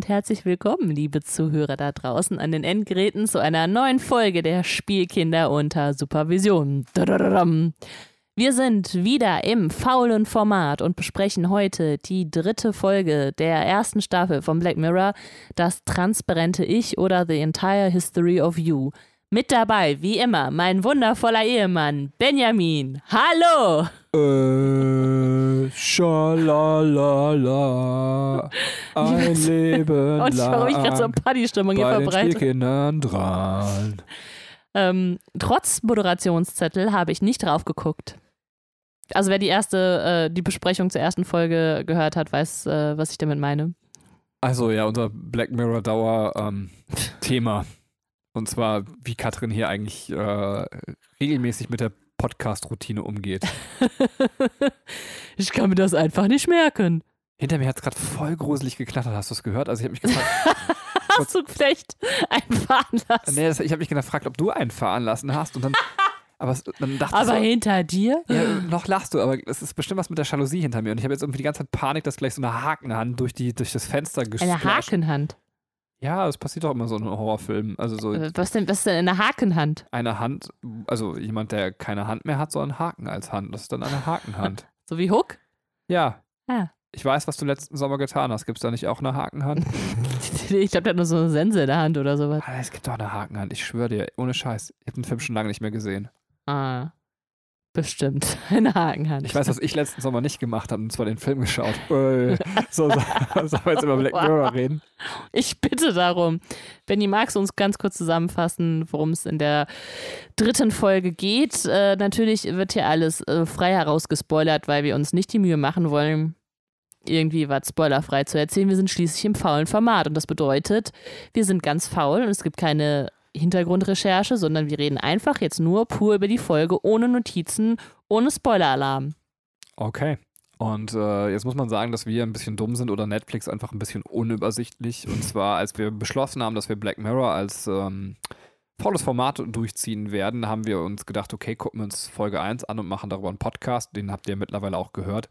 Und herzlich willkommen, liebe Zuhörer da draußen an den Endgeräten zu einer neuen Folge der Spielkinder unter Supervision. Wir sind wieder im faulen Format und besprechen heute die dritte Folge der ersten Staffel von Black Mirror, das transparente Ich oder The Entire History of You. Mit dabei, wie immer, mein wundervoller Ehemann Benjamin. Hallo! Äh, schalalala, ein Leben Und ich warum ich gerade so Partystimmung hier bei den verbreite. Spielkindern dran. Ähm, trotz Moderationszettel habe ich nicht drauf geguckt. Also wer die erste, äh, die Besprechung zur ersten Folge gehört hat, weiß, äh, was ich damit meine. Also ja, unser Black Mirror Dauer ähm, Thema. Und zwar, wie Katrin hier eigentlich äh, regelmäßig mit der Podcast-Routine umgeht. ich kann mir das einfach nicht merken. Hinter mir hat es gerade voll gruselig geknattert, hast du es gehört? Also ich habe mich gefragt, Hast du vielleicht einen veranlasst? nee, das, ich habe mich gefragt, ob du einen fahren lassen hast und dann, aber dann dachte Aber ich so, hinter dir? Ja, noch lachst du, aber es ist bestimmt was mit der Jalousie hinter mir. Und ich habe jetzt irgendwie die ganze Zeit Panik, dass gleich so eine Hakenhand durch, die, durch das Fenster Eine gesplasht. Hakenhand. Ja, das passiert doch immer so in Horrorfilmen. Also so Äh, Was denn, was ist denn eine Hakenhand? eine Hand, also jemand, der keine Hand mehr hat, sondern Haken als Hand. Das ist dann eine Hakenhand. So wie Hook? ja. Ah. Ich weiß, was du letzten Sommer getan hast. Gibt es da nicht auch eine Hakenhand? ich glaube, der hat nur so eine Sense in der Hand oder sowas. Es gibt doch eine Hakenhand. Ich schwöre dir, ohne Scheiß. Ich habe den Film schon lange nicht mehr gesehen. Ah. Bestimmt. Eine Hakenhand. Ich weiß, was ich letzten Sommer nicht gemacht habe, und zwar den Film geschaut. Äh, so, so, sollen wir jetzt über Black Mirror reden? Ich bitte darum. Benny, magst du uns ganz kurz zusammenfassen, worum es in der dritten Folge geht? Äh, natürlich wird hier alles äh, frei herausgespoilert, weil wir uns nicht die Mühe machen wollen, irgendwie was spoilerfrei zu erzählen. Wir sind schließlich im faulen Format und das bedeutet, wir sind ganz faul und es gibt keine Hintergrundrecherche, sondern wir reden einfach jetzt nur pur über die Folge, ohne Notizen, ohne Spoileralarm. Okay. Und äh, jetzt muss man sagen, dass wir ein bisschen dumm sind oder Netflix einfach ein bisschen unübersichtlich. Und zwar, als wir beschlossen haben, dass wir Black Mirror als ähm, volles Format durchziehen werden, haben wir uns gedacht, okay, gucken wir uns Folge 1 an und machen darüber einen Podcast. Den habt ihr mittlerweile auch gehört.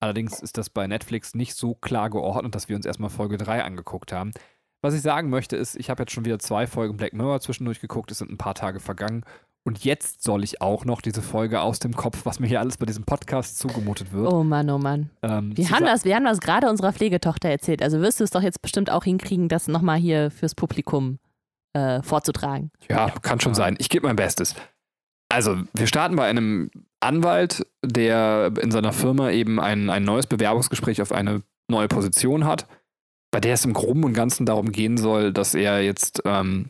Allerdings ist das bei Netflix nicht so klar geordnet, dass wir uns erstmal Folge 3 angeguckt haben. Was ich sagen möchte, ist, ich habe jetzt schon wieder zwei Folgen Black Mirror zwischendurch geguckt, es sind ein paar Tage vergangen. Und jetzt soll ich auch noch diese Folge aus dem Kopf, was mir hier alles bei diesem Podcast zugemutet wird. Oh Mann, oh Mann. ähm, Wir haben das, wir haben das gerade unserer Pflegetochter erzählt. Also wirst du es doch jetzt bestimmt auch hinkriegen, das nochmal hier fürs Publikum äh, vorzutragen. Ja, kann schon sein. Ich gebe mein Bestes. Also, wir starten bei einem Anwalt, der in seiner Firma eben ein, ein neues Bewerbungsgespräch auf eine neue Position hat, bei der es im Groben und Ganzen darum gehen soll, dass er jetzt, ähm,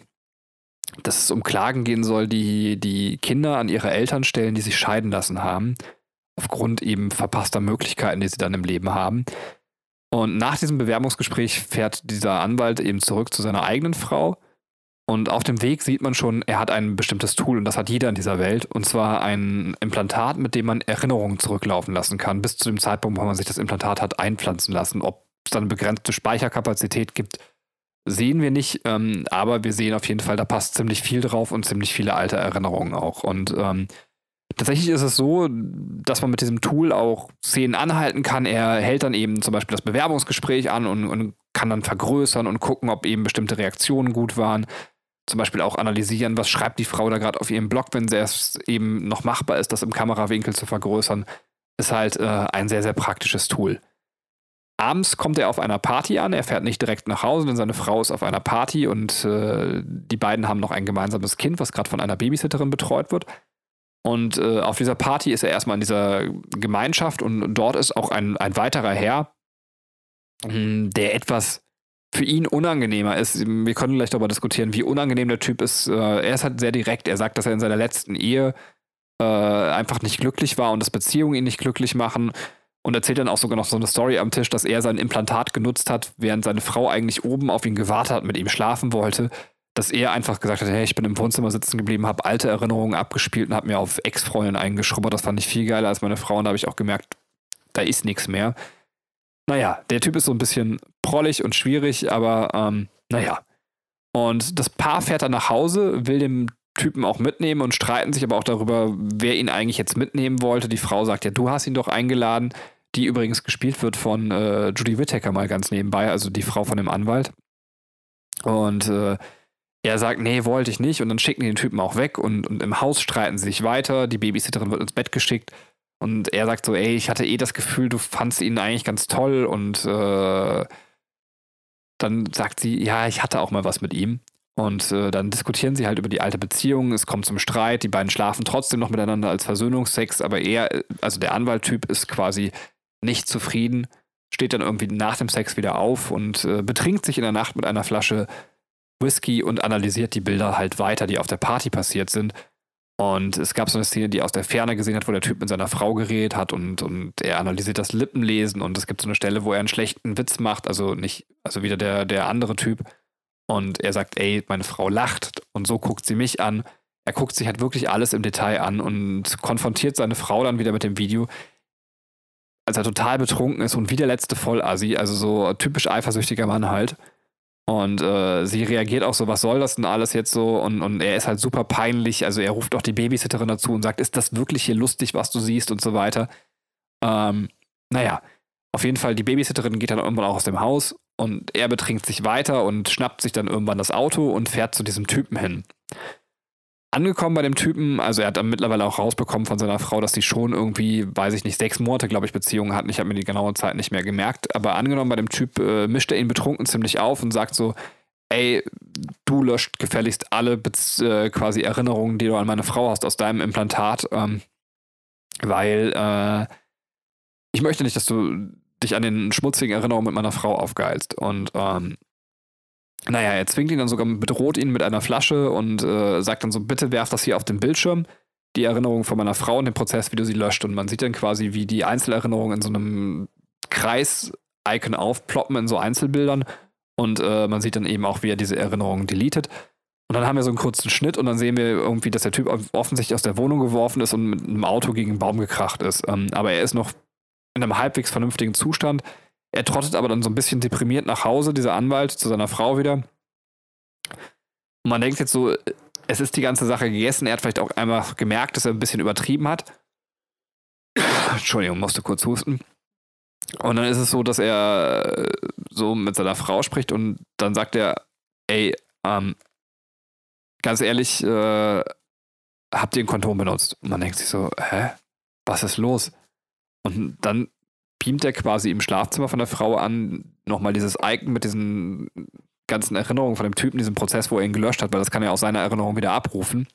dass es um Klagen gehen soll, die die Kinder an ihre Eltern stellen, die sich scheiden lassen haben, aufgrund eben verpasster Möglichkeiten, die sie dann im Leben haben. Und nach diesem Bewerbungsgespräch fährt dieser Anwalt eben zurück zu seiner eigenen Frau. Und auf dem Weg sieht man schon, er hat ein bestimmtes Tool und das hat jeder in dieser Welt. Und zwar ein Implantat, mit dem man Erinnerungen zurücklaufen lassen kann, bis zu dem Zeitpunkt, wo man sich das Implantat hat einpflanzen lassen. Ob dann eine begrenzte Speicherkapazität gibt, sehen wir nicht. Ähm, aber wir sehen auf jeden Fall, da passt ziemlich viel drauf und ziemlich viele alte Erinnerungen auch. Und ähm, tatsächlich ist es so, dass man mit diesem Tool auch Szenen anhalten kann. Er hält dann eben zum Beispiel das Bewerbungsgespräch an und, und kann dann vergrößern und gucken, ob eben bestimmte Reaktionen gut waren. Zum Beispiel auch analysieren, was schreibt die Frau da gerade auf ihrem Blog, wenn es eben noch machbar ist, das im Kamerawinkel zu vergrößern. Ist halt äh, ein sehr, sehr praktisches Tool. Abends kommt er auf einer Party an. Er fährt nicht direkt nach Hause, denn seine Frau ist auf einer Party und äh, die beiden haben noch ein gemeinsames Kind, was gerade von einer Babysitterin betreut wird. Und äh, auf dieser Party ist er erstmal in dieser Gemeinschaft und dort ist auch ein, ein weiterer Herr, mh, der etwas für ihn unangenehmer ist. Wir können gleich darüber diskutieren, wie unangenehm der Typ ist. Äh, er ist halt sehr direkt. Er sagt, dass er in seiner letzten Ehe äh, einfach nicht glücklich war und dass Beziehungen ihn nicht glücklich machen. Und erzählt dann auch sogar noch so eine Story am Tisch, dass er sein Implantat genutzt hat, während seine Frau eigentlich oben auf ihn gewartet hat, mit ihm schlafen wollte. Dass er einfach gesagt hat, hey, ich bin im Wohnzimmer sitzen geblieben, habe alte Erinnerungen abgespielt und habe mir auf Ex-Freundin eingeschrubbert. Das fand ich viel geiler als meine Frau und da habe ich auch gemerkt, da ist nichts mehr. Naja, der Typ ist so ein bisschen prollig und schwierig, aber ähm, naja. Und das Paar fährt dann nach Hause, will dem Typen auch mitnehmen und streiten sich aber auch darüber, wer ihn eigentlich jetzt mitnehmen wollte. Die Frau sagt, ja, du hast ihn doch eingeladen. die übrigens gespielt wird von äh, Judy Whittaker mal ganz nebenbei, also die Frau von dem Anwalt. Und äh, er sagt, nee, wollte ich nicht. Und dann schicken die den Typen auch weg und, und im Haus streiten sie sich weiter. Die Babysitterin wird ins Bett geschickt. Und er sagt so, ey, ich hatte eh das Gefühl, du fandst ihn eigentlich ganz toll. Und äh, dann sagt sie, ja, ich hatte auch mal was mit ihm. Und äh, dann diskutieren sie halt über die alte Beziehung. Es kommt zum Streit. Die beiden schlafen trotzdem noch miteinander als Versöhnungsex. Aber er, also der Anwalttyp, ist quasi nicht zufrieden. Steht dann irgendwie nach dem Sex wieder auf und äh, betrinkt sich in der Nacht mit einer Flasche Whisky und analysiert die Bilder halt weiter, die auf der Party passiert sind. Und es gab so eine Szene, die aus der Ferne gesehen hat, wo der Typ mit seiner Frau geredet hat und, und er analysiert das Lippenlesen und es gibt so eine Stelle, wo er einen schlechten Witz macht, also nicht, also wieder der, der andere Typ. Und er sagt, ey, meine Frau lacht und so guckt sie mich an. Er guckt sich halt wirklich alles im Detail an und konfrontiert seine Frau dann wieder mit dem Video, als er total betrunken ist und wie der letzte Vollassi, also so typisch eifersüchtiger Mann halt. Und äh, sie reagiert auch so, was soll das denn alles jetzt so? Und, und er ist halt super peinlich. Also er ruft auch die Babysitterin dazu und sagt, ist das wirklich hier lustig, was du siehst und so weiter. Ähm, naja, auf jeden Fall, die Babysitterin geht dann irgendwann auch aus dem Haus und er betrinkt sich weiter und schnappt sich dann irgendwann das Auto und fährt zu diesem Typen hin angekommen bei dem Typen. Also er hat dann mittlerweile auch rausbekommen von seiner Frau, dass die schon irgendwie, weiß ich nicht, sechs Monate, glaube ich, Beziehungen hatten. Ich habe mir die genaue Zeit nicht mehr gemerkt. Aber angenommen bei dem Typ äh, mischt er ihn betrunken ziemlich auf und sagt so, ey, du löscht gefälligst alle äh, quasi Erinnerungen, die du an meine Frau hast aus deinem Implantat, ähm, weil äh, ich möchte nicht, dass du dich an den schmutzigen Erinnerungen mit meiner Frau aufgeilst. Und ähm, naja, er zwingt ihn dann sogar, bedroht ihn mit einer Flasche und äh, sagt dann so, bitte werf das hier auf den Bildschirm, die Erinnerung von meiner Frau und den Prozess, wie du sie löscht. Und man sieht dann quasi, wie die Einzelerinnerungen in so einem Kreis-Icon aufploppen in so Einzelbildern. Und äh, man sieht dann eben auch, wie er diese Erinnerungen deletet. Und dann haben wir so einen kurzen Schnitt und dann sehen wir irgendwie, dass der Typ offensichtlich aus der Wohnung geworfen ist und mit einem Auto gegen einen Baum gekracht ist. Ähm, aber er ist noch in einem halbwegs vernünftigen Zustand. Er trottet aber dann so ein bisschen deprimiert nach Hause, dieser Anwalt, zu seiner Frau wieder. Und man denkt jetzt so, es ist die ganze Sache gegessen. Er hat vielleicht auch einmal gemerkt, dass er ein bisschen übertrieben hat. Entschuldigung, musste kurz husten. Und dann ist es so, dass er äh, so mit seiner Frau spricht und dann sagt er, ey, ähm, ganz ehrlich, äh, habt ihr ein Kondom benutzt? Und man denkt sich so, hä? Was ist los? Und dann beamt er quasi im Schlafzimmer von der Frau an, nochmal dieses Icon mit diesen ganzen Erinnerungen von dem Typen, diesem Prozess, wo er ihn gelöscht hat, weil das kann er aus seiner Erinnerung wieder abrufen.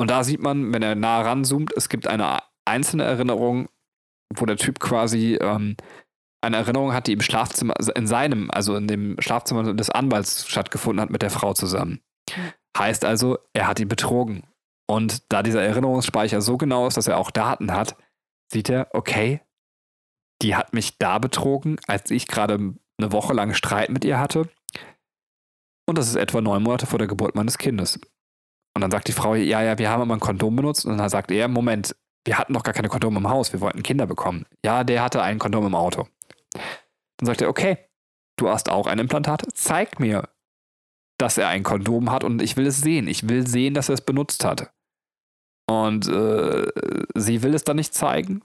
Und da sieht man, wenn er nah ranzoomt, es gibt eine einzelne Erinnerung, wo der Typ quasi ähm, eine Erinnerung hat, die im Schlafzimmer, also in seinem, also in dem Schlafzimmer des Anwalts stattgefunden hat mit der Frau zusammen. Heißt also, er hat ihn betrogen. Und da dieser Erinnerungsspeicher so genau ist, dass er auch Daten hat, sieht er, okay, die hat mich da betrogen, als ich gerade eine Woche lang Streit mit ihr hatte. Und das ist etwa neun Monate vor der Geburt meines Kindes. Und dann sagt die Frau, ja, ja, wir haben immer ein Kondom benutzt. Und dann sagt er, Moment, wir hatten doch gar keine Kondome im Haus, wir wollten Kinder bekommen. Ja, der hatte ein Kondom im Auto. Dann sagt er, okay, du hast auch ein Implantat, zeig mir, dass er ein Kondom hat und ich will es sehen. Ich will sehen, dass er es benutzt hat. Und äh, sie will es dann nicht zeigen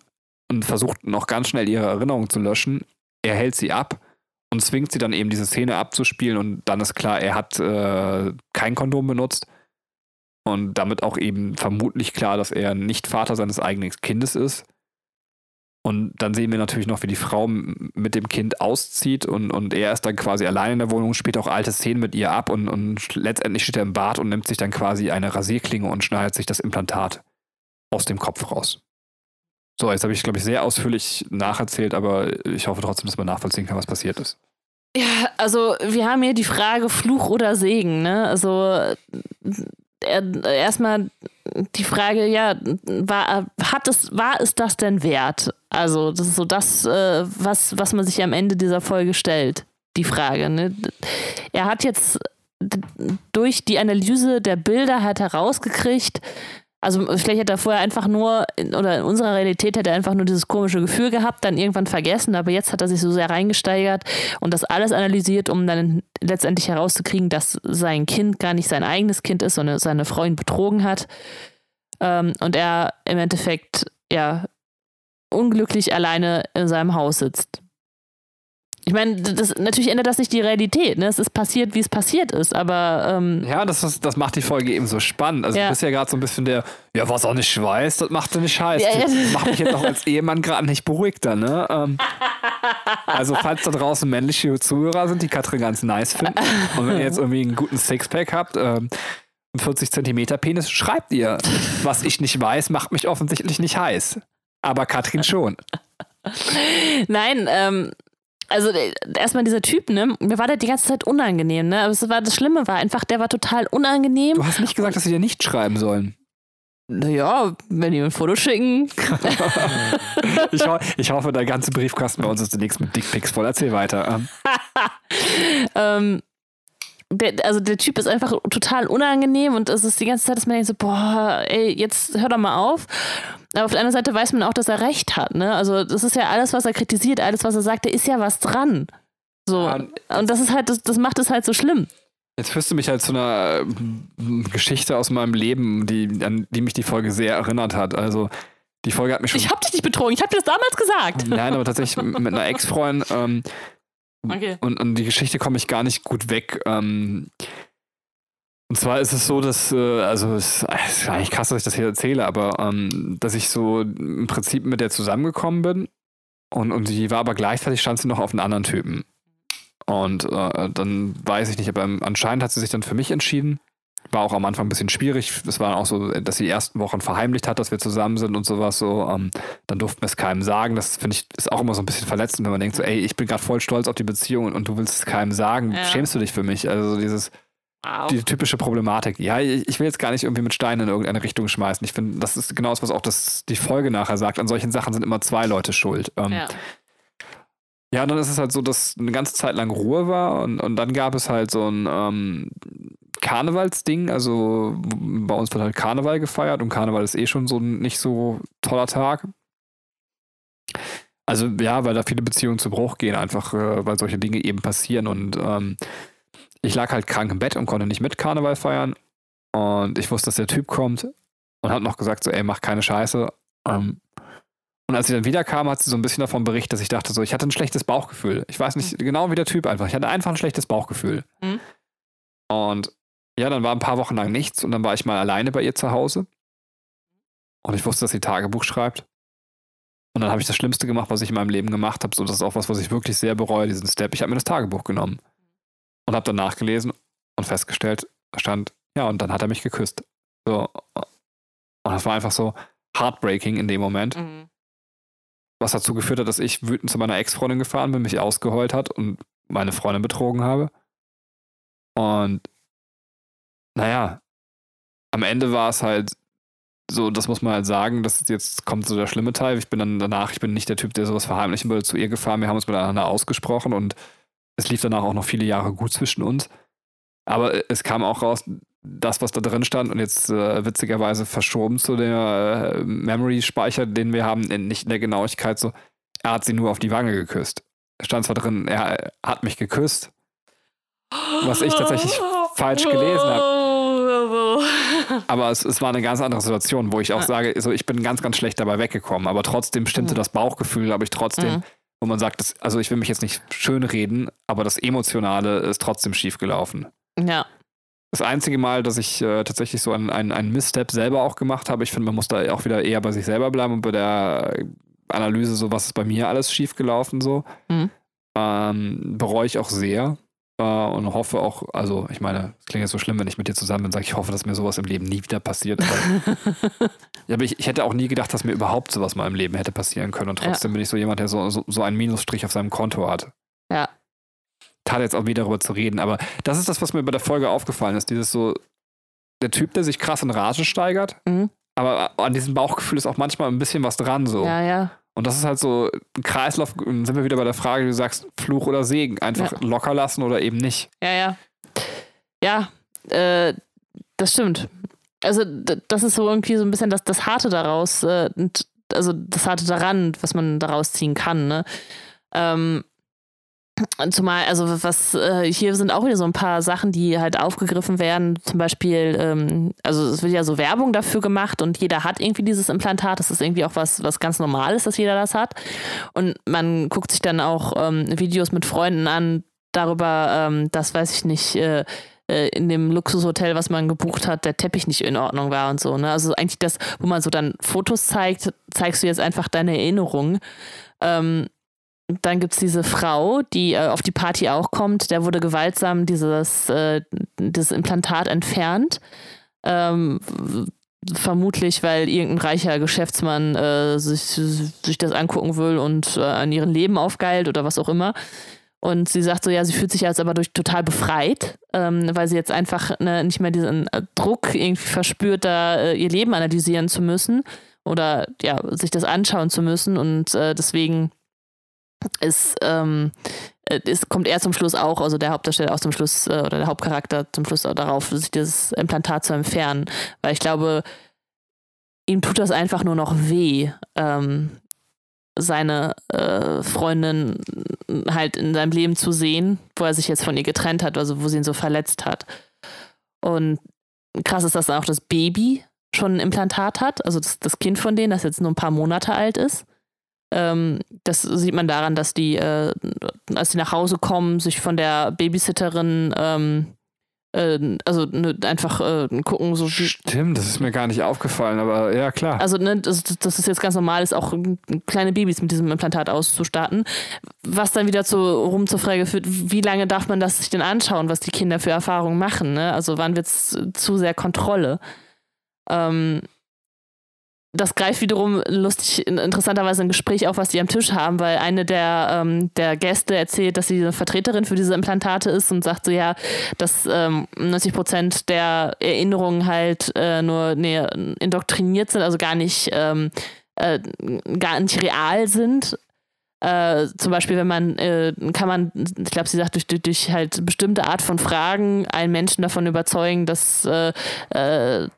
und versucht noch ganz schnell ihre Erinnerung zu löschen. Er hält sie ab und zwingt sie dann eben diese Szene abzuspielen und dann ist klar, er hat äh, kein Kondom benutzt und damit auch eben vermutlich klar, dass er nicht Vater seines eigenen Kindes ist. Und dann sehen wir natürlich noch, wie die Frau mit dem Kind auszieht und, und er ist dann quasi allein in der Wohnung, spielt auch alte Szenen mit ihr ab und, und letztendlich steht er im Bad und nimmt sich dann quasi eine Rasierklinge und schneidet sich das Implantat aus dem Kopf raus. So, jetzt habe ich, glaube ich, sehr ausführlich nacherzählt, aber ich hoffe trotzdem, dass man nachvollziehen kann, was passiert ist. Ja, also wir haben hier die Frage Fluch oder Segen, ne? Also erstmal die Frage, ja, war, hat es, war es das denn wert? Also, das ist so das, äh, was, was man sich am Ende dieser Folge stellt, die Frage. Ne? Er hat jetzt durch die Analyse der Bilder hat herausgekriegt, also vielleicht hat er vorher einfach nur, oder in unserer Realität hat er einfach nur dieses komische Gefühl gehabt, dann irgendwann vergessen, aber jetzt hat er sich so sehr reingesteigert und das alles analysiert, um dann letztendlich herauszukriegen, dass sein Kind gar nicht sein eigenes Kind ist, sondern seine Freundin betrogen hat. Ähm, und er im Endeffekt, ja, unglücklich alleine in seinem Haus sitzt. Ich meine, das, natürlich ändert das nicht die Realität. Ne? Es ist passiert, wie es passiert ist, aber. Ähm, ja, das, ist, das macht die Folge eben so spannend. Also, Ja. du bist ja gerade so ein bisschen der, ja, was auch nicht weiß, das macht er nicht scheiß. Ja, ja. Das macht mich jetzt auch als Ehemann gerade nicht beruhigter, ne? Ähm, also, falls da draußen männliche Zuhörer sind, die Katrin ganz nice finden, und wenn ihr jetzt irgendwie einen guten Sixpack habt, ähm, einen 40 Zentimeter Penis, schreibt ihr. Was ich nicht weiß, macht mich offensichtlich nicht heiß. Aber Katrin schon. Nein, ähm, also äh, erstmal dieser Typ, ne? Mir war der die ganze Zeit unangenehm, ne? Aber es war, das Schlimme war einfach, der war total unangenehm. Du hast nicht gesagt, dass sie dir nicht schreiben sollen. Naja, wenn die mir ein Foto schicken. Ich, ho ich hoffe, der ganze Briefkasten bei uns ist demnächst mit Dickpics voll. Erzähl weiter. Ähm, ähm, der, also der Typ ist einfach total unangenehm und es ist die ganze Zeit, dass man denkt so, boah, ey, jetzt hör doch mal auf. Aber auf der anderen Seite weiß man auch, dass er recht hat, ne? Also das ist ja alles, was er kritisiert, alles, was er sagt, da ist ja was dran. So. Ja, und das ist halt, das, das macht es halt so schlimm. Jetzt führst du mich halt zu einer äh, Geschichte aus meinem Leben, die, an die mich die Folge sehr erinnert hat. Also die Folge hat mich schon. Ich hab dich nicht betrogen, ich hab dir das damals gesagt. Nein, aber tatsächlich mit einer Ex-Freundin. Ähm, Okay. und, und die Geschichte komme ich gar nicht gut weg. Ähm, und zwar ist es so, dass, äh, also es es ist eigentlich krass, dass ich das hier erzähle, aber ähm, dass ich so im Prinzip mit der zusammengekommen bin und, und die war aber gleichzeitig stand sie noch auf einen anderen Typen. Und äh, dann weiß ich nicht, aber anscheinend hat sie sich dann für mich entschieden. War auch am Anfang ein bisschen schwierig. Es war auch so, dass sie die ersten Wochen verheimlicht hat, dass wir zusammen sind und sowas so. Ähm, dann durften wir es keinem sagen. Das finde ich ist auch immer so ein bisschen verletzend, wenn man denkt so, ey, ich bin gerade voll stolz auf die Beziehung und, und du willst es keinem sagen. Ja. Schämst du dich für mich? Also dieses Wow. die typische Problematik. Ja, ich ich will jetzt gar nicht irgendwie mit Steinen in irgendeine Richtung schmeißen. Ich finde, das ist genau das, was auch das, die Folge nachher sagt. An solchen Sachen sind immer zwei Leute schuld. Ähm, Ja. ja, dann ist es halt so, dass eine ganze Zeit lang Ruhe war und, und dann gab es halt so ein ähm, Karnevalsding. Also bei uns wird halt Karneval gefeiert und Karneval ist eh schon so ein nicht so toller Tag. Also ja, weil da viele Beziehungen zu Bruch gehen, einfach äh, weil solche Dinge eben passieren und ähm, ich lag halt krank im Bett und konnte nicht mit Karneval feiern und ich wusste, dass der Typ kommt und hat noch gesagt so, ey, mach keine Scheiße. Ähm, und als sie dann wiederkam, hat sie so ein bisschen davon berichtet, dass ich dachte so, ich hatte ein schlechtes Bauchgefühl. Ich weiß nicht, genau wie der Typ einfach. Ich hatte einfach ein schlechtes Bauchgefühl. Mhm. Und ja, dann war ein paar Wochen lang nichts und dann war ich mal alleine bei ihr zu Hause. Und ich wusste, dass sie Tagebuch schreibt. Und dann habe ich das Schlimmste gemacht, was ich in meinem Leben gemacht habe. So, das ist auch was, was ich wirklich sehr bereue, diesen Step. Ich habe mir das Tagebuch genommen und habe dann nachgelesen und festgestellt, da stand, ja, und dann hat er mich geküsst. So. Und das war einfach so heartbreaking in dem Moment Mhm. was dazu geführt hat, dass ich wütend zu meiner Ex-Freundin gefahren bin, mich ausgeheult hat und meine Freundin betrogen habe. Und naja, am Ende war es halt so, das muss man halt sagen, das ist jetzt kommt so der schlimme Teil. Ich bin dann danach, ich bin nicht der Typ, der sowas verheimlichen will, zu ihr gefahren. Wir haben uns miteinander ausgesprochen und es lief danach auch noch viele Jahre gut zwischen uns. Aber es kam auch raus, das, was da drin stand und jetzt äh, witzigerweise verschoben zu der äh, Memory-Speicher, den wir haben, in, nicht in der Genauigkeit so, er hat sie nur auf die Wange geküsst. Es stand zwar drin, er hat mich geküsst, was ich tatsächlich falsch gelesen habe. aber es, es war eine ganz andere Situation, wo ich auch Ja. sage, so, ich bin ganz, ganz schlecht dabei weggekommen, aber trotzdem stimmte Mhm. das Bauchgefühl, habe ich trotzdem, Mhm. wo man sagt, das, also ich will mich jetzt nicht schönreden, aber das Emotionale ist trotzdem schief gelaufen. Ja. Das einzige Mal, dass ich äh, tatsächlich so einen, einen, einen Misstep selber auch gemacht habe, ich finde, man muss da auch wieder eher bei sich selber bleiben und bei der Analyse, so was ist bei mir alles schief gelaufen, so. Mhm. Ähm, bereue ich auch sehr und hoffe auch, also ich meine, es klingt jetzt so schlimm, wenn ich mit dir zusammen bin, sage ich hoffe, dass mir sowas im Leben nie wieder passiert. Aber, ja, aber ich, ich hätte auch nie gedacht, dass mir überhaupt sowas mal im Leben hätte passieren können und Ja. trotzdem bin ich so jemand, der so, so, so einen Minusstrich auf seinem Konto hat Ja. tat jetzt auch wieder darüber zu reden, aber das ist das, was mir bei der Folge aufgefallen ist. Dieses so, der Typ, der sich krass in Rage steigert, Mhm. aber an diesem Bauchgefühl ist auch manchmal ein bisschen was dran so. Ja, ja. Und das ist halt so ein Kreislauf, dann sind wir wieder bei der Frage, du sagst Fluch oder Segen, einfach Ja. locker lassen oder eben nicht. Ja, ja. Ja, äh, das stimmt. Also, das ist so irgendwie so ein bisschen das, das Harte daraus, äh, also das Harte daran, was man daraus ziehen kann, ne? Ähm, Zumal, also was, äh, hier sind auch wieder so ein paar Sachen, die halt aufgegriffen werden. Zum Beispiel, ähm, also es wird ja so Werbung dafür gemacht und jeder hat irgendwie dieses Implantat. Das ist irgendwie auch was, was ganz Normales, dass jeder das hat. Und man guckt sich dann auch ähm, Videos mit Freunden an darüber, ähm, dass, weiß ich nicht, äh, äh, in dem Luxushotel, was man gebucht hat, der Teppich nicht in Ordnung war und so. Ne? Also eigentlich das, wo man so dann Fotos zeigt, zeigst du jetzt einfach deine Erinnerung. Ähm, dann gibt es diese Frau, die äh, auf die Party auch kommt. Der wurde gewaltsam dieses, äh, dieses Implantat entfernt. Ähm, vermutlich, weil irgendein reicher Geschäftsmann äh, sich, sich das angucken will und äh, an ihrem Leben aufgeilt oder was auch immer. Und sie sagt so, ja, sie fühlt sich jetzt aber durch total befreit, ähm, weil sie jetzt einfach ne, nicht mehr diesen äh, Druck irgendwie verspürt, da äh, ihr Leben analysieren zu müssen oder ja, sich das anschauen zu müssen. Und deswegen ist, ähm, es kommt er zum Schluss auch, also der Hauptdarsteller auch zum Schluss, äh, oder der Hauptcharakter zum Schluss auch darauf, sich dieses Implantat zu entfernen. Weil ich glaube, ihm tut das einfach nur noch weh, ähm, seine äh, Freundin halt in seinem Leben zu sehen, wo er sich jetzt von ihr getrennt hat, also wo sie ihn so verletzt hat. Und krass ist, dass auch das Baby schon ein Implantat hat, also das, das Kind von denen, das jetzt nur ein paar Monate alt ist. Ähm, das sieht man daran, dass die, äh, als sie nach Hause kommen, sich von der Babysitterin ähm, äh, also ne, einfach äh, gucken, so Stimmt, das ist mir gar nicht aufgefallen, aber ja, klar. Also, ne, das, das ist jetzt ganz normal ist, auch kleine Babys mit diesem Implantat auszustatten. Was dann wieder zu, rum zur Frage führt, wie lange darf man das sich denn anschauen, was die Kinder für Erfahrungen machen? Ne? Also, wann wird es zu sehr Kontrolle? Ähm, das greift wiederum lustig, interessanterweise ein Gespräch auf, was die am Tisch haben, weil eine der, ähm, der Gäste erzählt, dass sie eine Vertreterin für diese Implantate ist und sagt so, ja, dass ähm, 90 Prozent der Erinnerungen halt äh, nur nee, indoktriniert sind, also gar nicht, ähm, äh, gar nicht real sind, äh, zum Beispiel, wenn man, äh, kann man, ich glaube, sie sagt, durch, durch, durch, halt bestimmte Art von Fragen einen Menschen davon überzeugen, dass, äh, äh,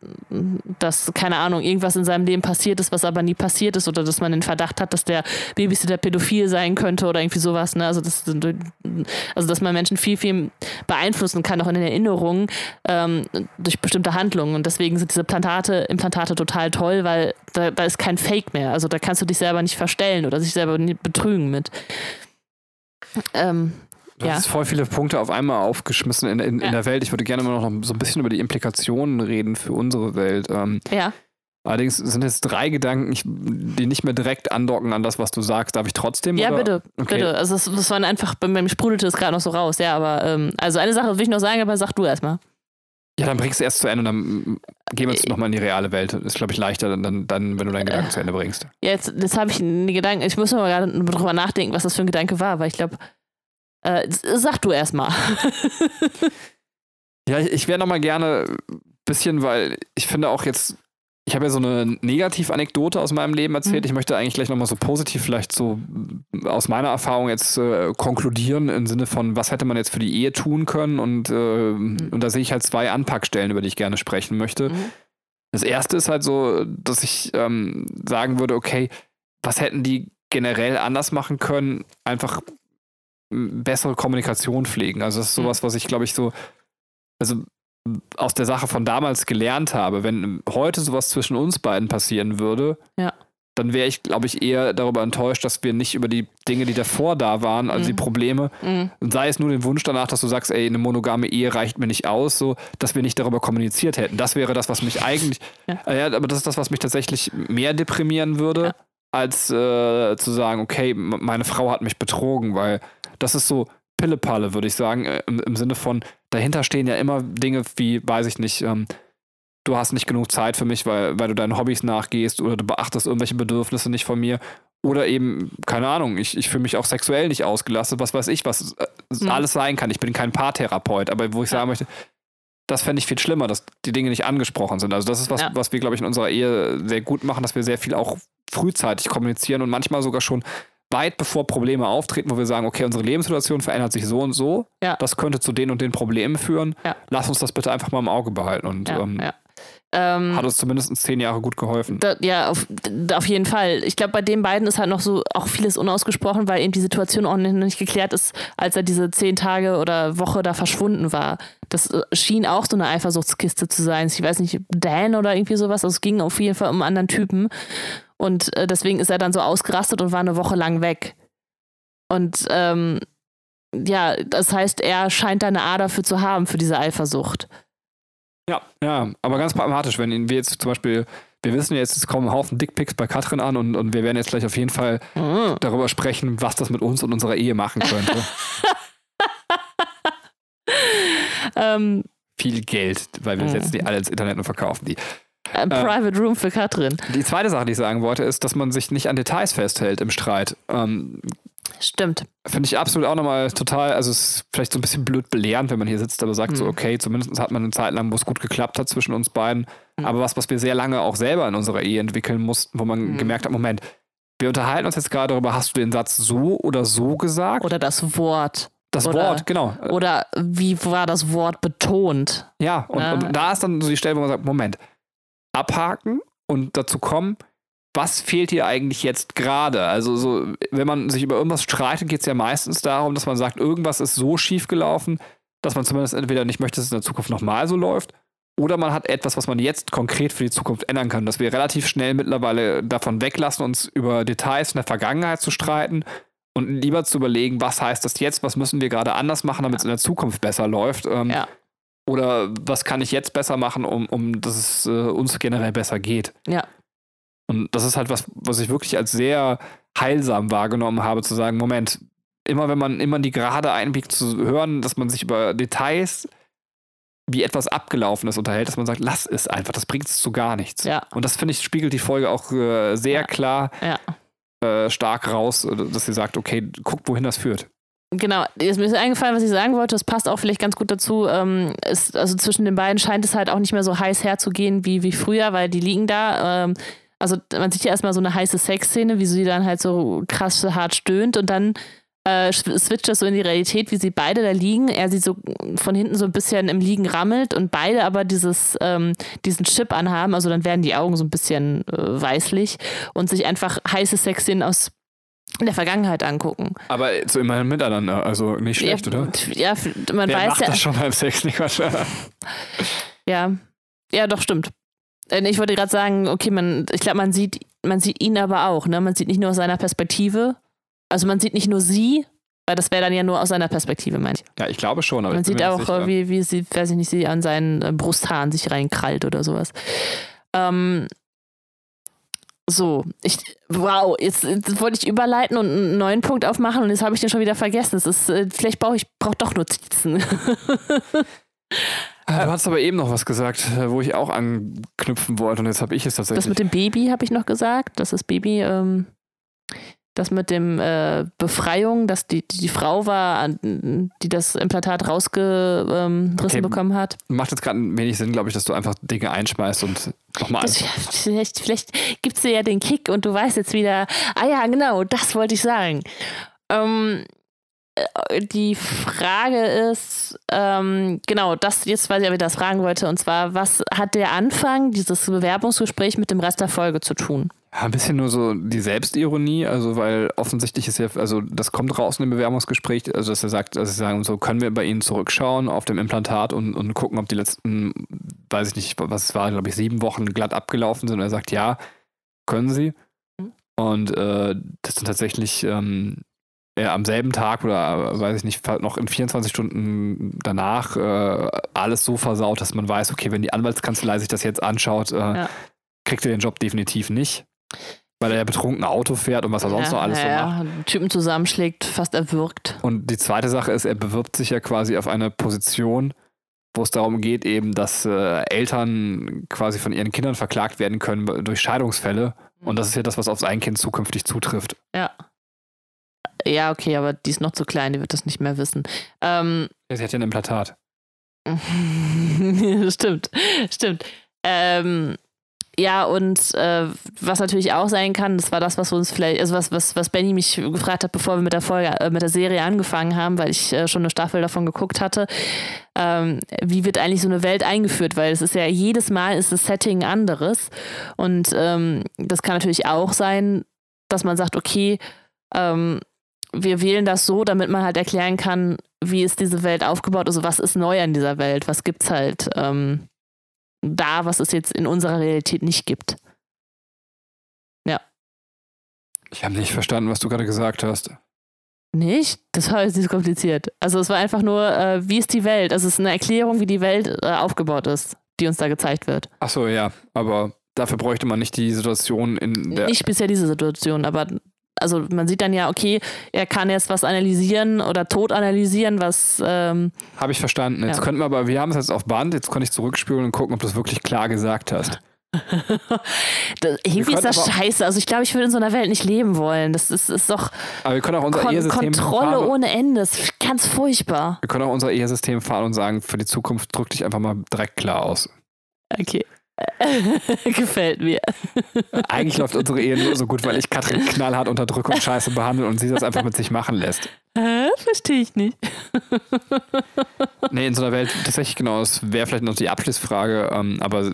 dass, keine Ahnung, irgendwas in seinem Leben passiert ist, was aber nie passiert ist oder dass man den Verdacht hat, dass der Babysitter pädophil sein könnte oder irgendwie sowas. Ne? Also, das, also, dass man Menschen viel, viel beeinflussen kann, auch in den Erinnerungen, ähm, durch bestimmte Handlungen. Und deswegen sind diese Plantate, Implantate total toll, weil da, da ist kein Fake mehr. Also, da kannst du dich selber nicht verstellen oder sich selber betrügen Vergnügen mit. Ähm, Du ja. hast voll viele Punkte auf einmal aufgeschmissen in, in, ja. in, der Welt. Ich würde gerne mal noch so ein bisschen über die Implikationen reden für unsere Welt. Ähm, ja. Allerdings sind jetzt drei Gedanken, die nicht mehr direkt andocken an das, was du sagst. Darf ich trotzdem? Ja, oder? bitte. Okay. Bitte. Also, das, das waren einfach, bei mir sprudelte es gerade noch so raus. Ja, aber, ähm, also eine Sache will ich noch sagen, aber sag du erstmal. Ja, dann bringst du erst zu Ende und dann gehen wir jetzt nochmal in die reale Welt. Das ist, glaube ich, leichter, dann, dann, wenn du deinen Gedanken äh, zu Ende bringst. Ja, jetzt, jetzt habe ich einen Gedanken. Ich muss mal gerade drüber nachdenken, was das für ein Gedanke war, weil ich glaube, äh, sag du erstmal. ja, ich, ich wäre nochmal gerne ein bisschen, weil ich finde auch jetzt ich habe ja so eine Negativ-Anekdote aus meinem Leben erzählt. Mhm. Ich möchte eigentlich gleich nochmal so positiv vielleicht so aus meiner Erfahrung jetzt äh, konkludieren im Sinne von, was hätte man jetzt für die Ehe tun können? Und, äh, mhm. und da sehe ich halt zwei Anpackstellen, über die ich gerne sprechen möchte. Mhm. Das erste ist halt so, dass ich ähm, sagen würde, okay, was hätten die generell anders machen können? Einfach bessere Kommunikation pflegen. Also das ist mhm. sowas, was ich glaube ich so, also aus der Sache von damals gelernt habe, wenn heute sowas zwischen uns beiden passieren würde, ja. dann wäre ich, glaube ich, eher darüber enttäuscht, dass wir nicht über die Dinge, die davor da waren, also mhm. die Probleme, mhm. sei es nur den Wunsch danach, dass du sagst, ey, eine monogame Ehe reicht mir nicht aus, so, dass wir nicht darüber kommuniziert hätten. Das wäre das, was mich eigentlich, ja, äh, ja aber das ist das, was mich tatsächlich mehr deprimieren würde, ja. als äh, zu sagen, okay, meine Frau hat mich betrogen, weil das ist so, Pillepalle, würde ich sagen, äh, im, im, Sinne von, dahinter stehen ja immer Dinge wie, weiß ich nicht, ähm, du hast nicht genug Zeit für mich, weil, weil du deinen Hobbys nachgehst oder du beachtest irgendwelche Bedürfnisse nicht von mir. Oder eben, keine Ahnung, ich, ich fühle mich auch sexuell nicht ausgelastet, was weiß ich, was äh, mhm. alles sein kann. Ich bin kein Paartherapeut, aber wo ich sagen möchte, das fände ich viel schlimmer, dass die Dinge nicht angesprochen sind. Also das ist was, ja. was wir, glaube ich, in unserer Ehe sehr gut machen, dass wir sehr viel auch frühzeitig kommunizieren und manchmal sogar schon weit bevor Probleme auftreten, wo wir sagen, okay, unsere Lebenssituation verändert sich so und so, ja. das könnte zu den und den Problemen führen. Ja. Lass uns das bitte einfach mal im Auge behalten. Und, ja, ähm. Ähm, Hat uns zumindest zehn Jahre gut geholfen. da, ja, auf, auf jeden Fall. Ich glaube, bei den beiden ist halt noch so auch vieles unausgesprochen, weil eben die Situation auch nicht, noch nicht geklärt ist, als er diese zehn Tage oder Woche da verschwunden war. Das äh, schien auch so eine Eifersuchtskiste zu sein. Ich weiß nicht, Dan oder irgendwie sowas. Also es ging auf jeden Fall um einen anderen Typen. Und äh, deswegen ist er dann so ausgerastet und war eine Woche lang weg. Und ähm, ja, das heißt, er scheint da eine A dafür zu haben, für diese Eifersucht. Ja, ja, aber ganz pragmatisch, wenn wir jetzt zum Beispiel, wir wissen jetzt, es kommen ein Haufen Dickpics bei Katrin an und, und wir werden jetzt gleich auf jeden Fall Mhm. darüber sprechen, was das mit uns und unserer Ehe machen könnte. Ähm, Viel Geld, weil wir Mhm. setzen die alle ins Internet und verkaufen die. Ein Private Room für Katrin. Die zweite Sache, die ich sagen wollte, ist, dass man sich nicht an Details festhält im Streit. Ähm, Stimmt. Finde ich absolut auch nochmal total, also es ist vielleicht so ein bisschen blöd belehrend, wenn man hier sitzt, aber sagt so, Mhm. okay, zumindest hat man eine Zeit lang, wo es gut geklappt hat zwischen uns beiden. Mhm. Aber was, was wir sehr lange auch selber in unserer Ehe entwickeln mussten, wo man Mhm. gemerkt hat, Moment, wir unterhalten uns jetzt gerade darüber, hast du den Satz so oder so gesagt? Oder das Wort. das oder- Wort, genau. Oder wie war das Wort betont? Ja, und, Ja. und da ist dann so die Stelle, wo man sagt, Moment, abhaken und dazu kommen, was fehlt dir eigentlich jetzt gerade? Also so, wenn man sich über irgendwas streitet, geht es ja meistens darum, dass man sagt, irgendwas ist so schief gelaufen, dass man zumindest entweder nicht möchte, dass es in der Zukunft nochmal so läuft, oder man hat etwas, was man jetzt konkret für die Zukunft ändern kann, dass wir relativ schnell mittlerweile davon weglassen, uns über Details in der Vergangenheit zu streiten und lieber zu überlegen, was heißt das jetzt, was müssen wir gerade anders machen, damit es in der Zukunft besser läuft. Ähm, Ja. Oder was kann ich jetzt besser machen, um, um dass es äh, uns generell besser geht. Ja. Und das ist halt was, was ich wirklich als sehr heilsam wahrgenommen habe, zu sagen, Moment, immer wenn man immer die gerade einbiegt, zu hören, dass man sich über Details, wie etwas abgelaufen ist, unterhält, dass man sagt, lass es einfach, das bringt es zu gar nichts. Ja. Und das, finde ich, spiegelt die Folge auch äh, sehr Ja. klar Ja. äh, stark raus, dass sie sagt, okay, guck, wohin das führt. Genau, jetzt mir ist eingefallen, was ich sagen wollte. Das passt auch vielleicht ganz gut dazu. Ähm, ist, also zwischen den beiden scheint es halt auch nicht mehr so heiß herzugehen wie, wie früher, weil die liegen da. Ähm, also man sieht ja erstmal so eine heiße Sexszene, wie sie dann halt so krass hart stöhnt und dann äh, switcht das so in die Realität, wie sie beide da liegen. Er sie so von hinten so ein bisschen im Liegen rammelt und beide aber dieses, ähm, diesen Chip anhaben. Also dann werden die Augen so ein bisschen äh, weißlich und sich einfach heiße Sexszenen aus der Vergangenheit angucken. Aber so immerhin miteinander, also nicht schlecht, ja, oder? Ja, man Wer weiß macht ja. das schon beim Sex nicht? Quatsch. Ja, ja, doch, stimmt. Äh, Ich wollte gerade sagen, okay, man, ich glaube, man sieht, man sieht ihn aber auch, ne? Man sieht nicht nur aus seiner Perspektive. Also man sieht nicht nur sie, weil das wäre dann ja nur aus seiner Perspektive, meine ich. Ja, ich glaube schon. Aber Man sieht auch, sicher. wie, wie sie, weiß ich nicht, sie an seinen äh, Brusthaaren sich reinkrallt oder sowas. Ähm, so, ich, wow, jetzt, jetzt wollte ich überleiten und einen neuen Punkt aufmachen und jetzt habe ich den schon wieder vergessen. Es ist, äh, vielleicht brauche ich brauch doch Notizen. Ah, Du hast aber eben noch was gesagt, äh, wo ich auch anknüpfen wollte und jetzt habe ich es Das tatsächlich. mit dem Baby habe ich noch gesagt, dass das Baby, ähm, das mit dem äh, Befreiung, dass die, die, die Frau war, die das Implantat rausgerissen ähm, Okay. bekommen hat. Macht jetzt gerade wenig Sinn, glaube ich, dass du einfach Dinge einschmeißt und nochmal Das, vielleicht vielleicht gibt es dir ja den Kick und du weißt jetzt wieder, ah ja, genau, das wollte ich sagen. Ähm, äh, die Frage ist, ähm, genau, das jetzt weiß ich, ob ich das fragen wollte, und zwar, was hat der Anfang, dieses Bewerbungsgespräch mit dem Rest der Folge zu tun? Ja, ein bisschen nur so die Selbstironie, also weil offensichtlich ist ja, also das kommt raus in dem Bewerbungsgespräch, also dass er sagt, dass sie sagen, so können wir bei Ihnen zurückschauen auf dem Implantat und, und gucken, ob die letzten, weiß ich nicht, was es war, glaube ich, sieben Wochen glatt abgelaufen sind. Und er sagt, ja, können Sie. Mhm. Und äh, das sind tatsächlich ähm, er am selben Tag oder äh, weiß ich nicht, noch in 24 Stunden danach äh, alles so versaut, dass man weiß, okay, wenn die Anwaltskanzlei sich das jetzt anschaut, äh, Ja. kriegt er den Job definitiv nicht. Weil er ja betrunken Auto fährt und was er sonst noch alles so macht. ja, Typen zusammenschlägt, fast erwürgt. Und die zweite Sache ist, er bewirbt sich ja quasi auf eine Position, wo es darum geht, eben, dass äh, Eltern quasi von ihren Kindern verklagt werden können durch Scheidungsfälle. Und das ist ja das, was auf sein Kind zukünftig zutrifft. Ja. Ja, okay, aber die ist noch zu klein, die wird das nicht mehr wissen. Ähm, Sie hat ja ein Implantat. stimmt, stimmt. Ähm, Ja, und äh, was natürlich auch sein kann, das war das, was uns vielleicht, also was, was, was Benny mich gefragt hat, bevor wir mit der Folge, äh, mit der Serie angefangen haben, weil ich äh, schon eine Staffel davon geguckt hatte. Ähm, wie wird eigentlich so eine Welt eingeführt? Weil es ist ja jedes Mal ist das Setting anderes. Und ähm, das kann natürlich auch sein, dass man sagt, okay, ähm, wir wählen das so, damit man halt erklären kann, wie ist diese Welt aufgebaut, also was ist neu an dieser Welt, was gibt's halt. Ähm, da, was es jetzt in unserer Realität nicht gibt. Ja. Ich habe nicht verstanden, was du gerade gesagt hast. Nicht? Das war jetzt nicht so kompliziert. Also es war einfach nur, äh, wie ist die Welt? Also es ist eine Erklärung, wie die Welt äh, aufgebaut ist, die uns da gezeigt wird. Ach so, ja, aber dafür bräuchte man nicht die Situation in der. Nicht bisher diese Situation, aber also man sieht dann ja, okay, er kann jetzt was analysieren oder tot analysieren, was. Ähm, Habe ich verstanden. Jetzt ja. könnten wir aber, wir haben es jetzt auf Band, jetzt konnte ich zurückspülen und gucken, ob du es wirklich klar gesagt hast. das, irgendwie ist das scheiße. Also ich glaube, ich würde in so einer Welt nicht leben wollen. Das ist, ist doch aber wir können auch unser Kon Kontrolle fahren. ohne Ende. Das ist ganz furchtbar. Wir können auch unser Ehesystem fahren und sagen, für die Zukunft drück dich einfach mal direkt klar aus. Okay. Gefällt mir. Eigentlich läuft unsere Ehe nur so gut, weil ich Katrin knallhart unter Druck und Scheiße behandle und sie das einfach mit sich machen lässt. Äh, Verstehe ich nicht. nee, in so einer Welt tatsächlich genau, das wäre vielleicht noch die Abschlussfrage, ähm, aber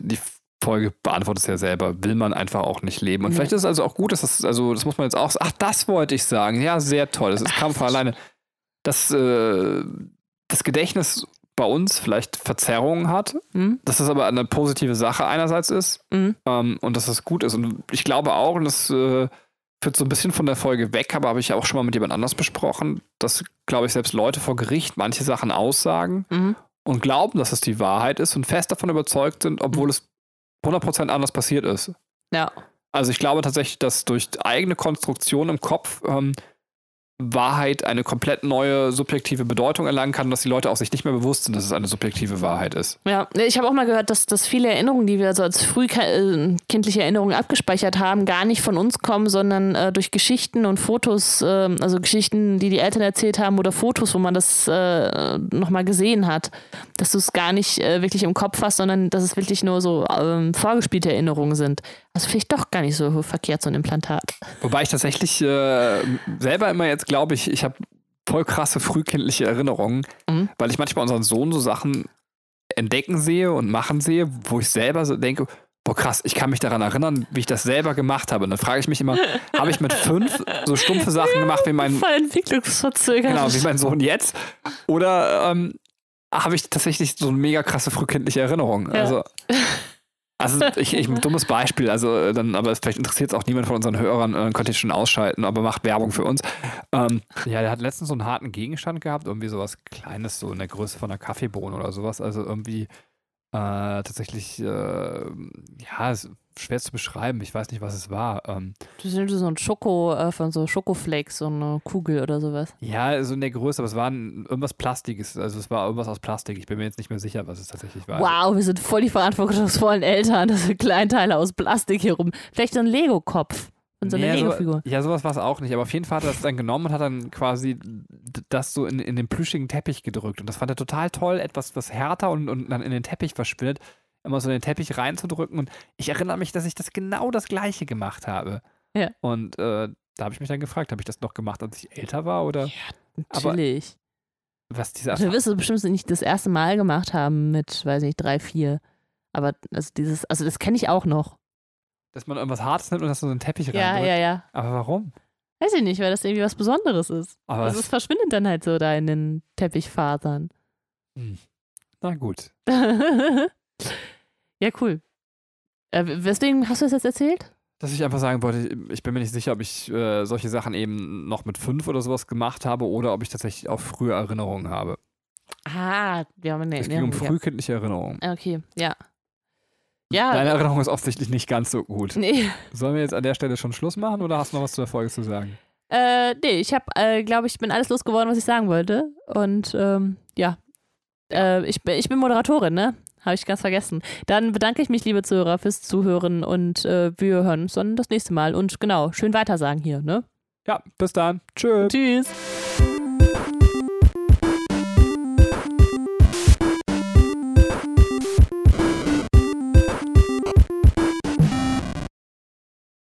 die Folge beantwortet es ja selber. Will man einfach auch nicht leben. Und nee. vielleicht ist es also auch gut, dass das, also das muss man jetzt auch, ach, das wollte ich sagen. Ja, sehr toll. Das ist Kampf alleine. Das, äh, das Gedächtnis bei uns vielleicht Verzerrungen hat, mhm. dass das aber eine positive Sache einerseits ist mhm. ähm, und dass das gut ist. Und ich glaube auch, und das äh, führt so ein bisschen von der Folge weg, aber habe ich auch schon mal mit jemand anders besprochen, dass, glaube ich, selbst Leute vor Gericht manche Sachen aussagen mhm. und glauben, dass es die Wahrheit ist und fest davon überzeugt sind, obwohl mhm. es 100% anders passiert ist. Ja. Also ich glaube tatsächlich, dass durch eigene Konstruktion im Kopf ähm, Wahrheit eine komplett neue subjektive Bedeutung erlangen kann, dass die Leute auch sich nicht mehr bewusst sind, dass es eine subjektive Wahrheit ist. Ja, ich habe auch mal gehört, dass, dass viele Erinnerungen, die wir so als frühkindliche Erinnerungen abgespeichert haben, gar nicht von uns kommen, sondern äh, durch Geschichten und Fotos, äh, also Geschichten, die die Eltern erzählt haben oder Fotos, wo man das äh, nochmal gesehen hat. Dass du es gar nicht äh, wirklich im Kopf hast, sondern dass es wirklich nur so ähm, vorgespielte Erinnerungen sind. Also vielleicht doch gar nicht so verkehrt, so ein Implantat. Wobei ich tatsächlich äh, selber immer jetzt glaube, ich, ich habe voll krasse frühkindliche Erinnerungen, mhm. weil ich manchmal unseren Sohn so Sachen entdecken sehe und machen sehe, wo ich selber so denke, boah krass, ich kann mich daran erinnern, wie ich das selber gemacht habe. Und dann frage ich mich immer, habe ich mit fünf so stumpfe Sachen gemacht wie mein Voll Entwicklungsverzögerung. Genau, wie mein Sohn jetzt? Oder ähm, habe ich tatsächlich so eine mega krasse frühkindliche Erinnerung? Ja. Also also ich, ich ein dummes Beispiel, also äh, dann, aber vielleicht interessiert es auch niemand von unseren Hörern, äh, könnt ihr schon ausschalten, aber macht Werbung für uns. Ähm, ja, der hat letztens so einen harten Gegenstand gehabt, irgendwie sowas Kleines, so in der Größe von einer Kaffeebohne oder sowas. Also irgendwie äh, tatsächlich, äh, ja, ist schwer zu beschreiben. Ich weiß nicht, was es war. Ähm, das sind so ein Schoko, äh, von so Schokoflakes, so eine Kugel oder sowas. Ja, so in der Größe, aber es war ein, irgendwas Plastiges. Also es war irgendwas aus Plastik. Ich bin mir jetzt nicht mehr sicher, was es tatsächlich war. Wow, wir sind voll die verantwortungsvollen Eltern. Das sind Kleinteile aus Plastik hier rum. Vielleicht so ein Lego-Kopf. Und so eine nee, Lego-Figur. So, ja, sowas war es auch nicht. Aber auf jeden Fall hat er das dann genommen und hat dann quasi das so in, in den plüschigen Teppich gedrückt. Und das fand er total toll, etwas, was härter und, und dann in den Teppich verschwindet, immer so in den Teppich reinzudrücken. Und ich erinnere mich, dass ich das genau das Gleiche gemacht habe. Ja. Und äh, da habe ich mich dann gefragt, habe ich das noch gemacht, als ich älter war? Oder? Ja, natürlich. Aber was diese also, Du wirst es bestimmt nicht das erste Mal gemacht haben mit, weiß nicht, drei, vier. Aber also dieses, also das kenne ich auch noch dass man irgendwas Hartes nimmt und das so einen Teppich ja, reindrückt. Ja, ja, ja. Aber warum? Weiß ich nicht, weil das irgendwie was Besonderes ist. Aber also es verschwindet dann halt so da in den Teppichfasern. Hm. Na gut. ja, cool. Äh, weswegen hast du das jetzt erzählt? Dass ich einfach sagen wollte, ich bin mir nicht sicher, ob ich äh, solche Sachen eben noch mit fünf oder sowas gemacht habe oder ob ich tatsächlich auch frühe Erinnerungen habe. Ah, wir haben eine Es ging um frühkindliche Erinnerungen. Okay, ja. Ja. Deine Erinnerung ist offensichtlich nicht ganz so gut. Nee. Sollen wir jetzt an der Stelle schon Schluss machen oder hast du noch was zu der Folge zu sagen? Äh, nee, ich habe, äh, glaube ich, bin alles losgeworden, was ich sagen wollte. Und ähm, ja, äh, ich, ich bin Moderatorin, ne? Habe ich ganz vergessen. Dann bedanke ich mich, liebe Zuhörer, fürs Zuhören und äh, wir hören uns dann das nächste Mal. Und genau, schön weitersagen hier, ne? Ja, bis dann. Tschö. Tschüss.